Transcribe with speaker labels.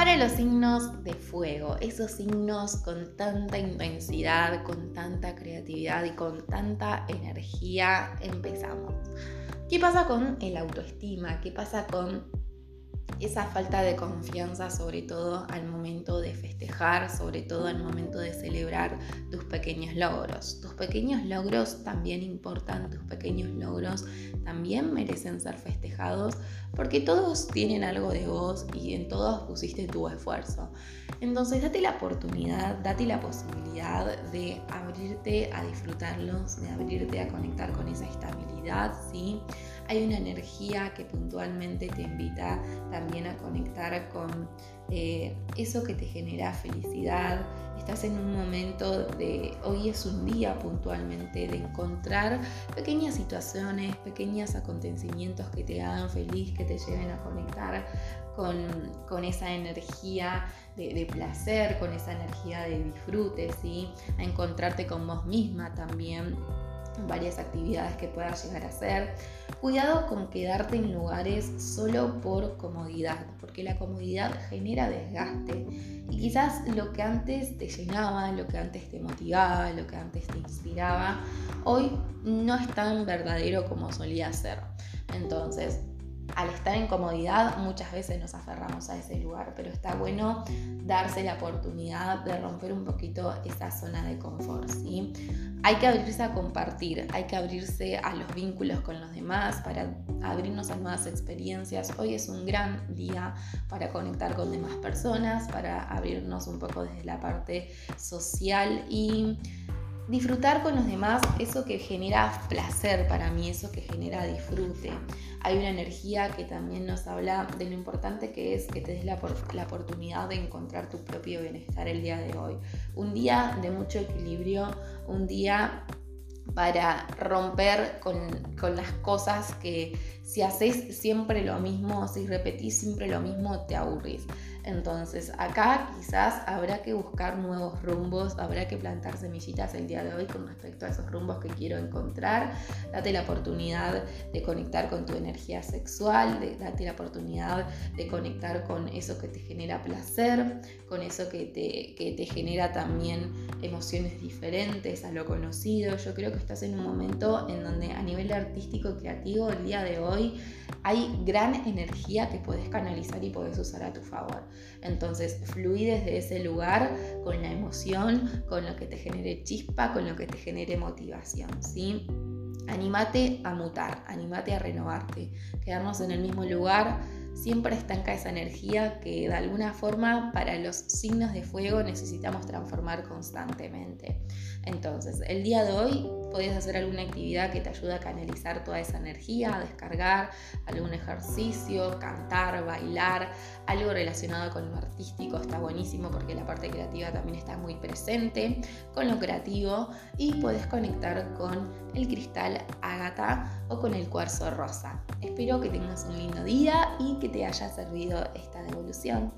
Speaker 1: Para los signos de fuego, esos signos con tanta intensidad, con tanta creatividad y con tanta energía, empezamos. ¿Qué pasa con el autoestima? ¿Qué pasa con esa falta de confianza, sobre todo al momento de festejar, sobre todo al momento de celebrar tus pequeños logros. Tus pequeños logros también importan, tus pequeños logros también merecen ser festejados porque todos tienen algo de vos y en todos pusiste tu esfuerzo. Entonces date la oportunidad, date la posibilidad de abrirte a disfrutarlos, de abrirte a conectar con esa estabilidad, ¿sí? hay una energía que puntualmente te invita también a conectar con eh, eso que te genera felicidad. Estás en un momento de, hoy es un día puntualmente de encontrar pequeñas situaciones, pequeños acontecimientos que te hagan feliz, que te lleven a conectar con, esa energía de, de, placer, con esa energía de disfrute, ¿sí? a encontrarte con vos misma también varias actividades que puedas llegar a hacer. Cuidado con quedarte en lugares solo por comodidad, porque la comodidad genera desgaste. Y quizás lo que antes te llenaba, lo que antes te motivaba, lo que antes te inspiraba, hoy no es tan verdadero como solía ser. Entonces, al estar en comodidad muchas veces nos aferramos a ese lugar, pero está bueno darse la oportunidad de romper un poquito esa zona de confort. ¿sí? Hay que abrirse a compartir, hay que abrirse a los vínculos con los demás para abrirnos a nuevas experiencias. Hoy es un gran día para conectar con demás personas, para abrirnos un poco desde la parte social y disfrutar con los demás eso que genera placer para mí, eso que genera disfrute. Hay una energía que también nos habla de lo importante que es que te des la, oportunidad de encontrar tu propio bienestar el día de hoy. Un día de mucho equilibrio, un día para romper con, con, las cosas que si haces siempre lo mismo, si repetís siempre lo mismo, te aburrís. Entonces acá quizás habrá que buscar nuevos rumbos, habrá que plantar semillitas el día de hoy con respecto a esos rumbos que quiero encontrar. Date la oportunidad de conectar con tu energía sexual, de, date la oportunidad de conectar con eso que te genera placer, con eso que te, que te genera también emociones diferentes a lo conocido. Yo creo que estás en un momento en donde a nivel artístico y creativo el día de hoy hay gran energía que puedes canalizar y puedes usar a tu favor. Entonces, fluí desde ese lugar con la emoción, con lo que te genere chispa, con lo que te genere motivación, ¿sí? Anímate a mutar, anímate a renovarte. Quedarnos en el mismo lugar siempre estanca esa energía que de alguna forma para los signos de fuego necesitamos transformar constantemente. Entonces, el día de hoy podés hacer alguna actividad que te ayude a canalizar toda esa energía, descargar algún ejercicio, cantar, bailar, algo relacionado con lo artístico está buenísimo porque la parte creativa también está muy presente con lo creativo y podés conectar con el cristal ágata o con el cuarzo rosa. Espero que tengas un lindo día y que te haya servido esta devolución.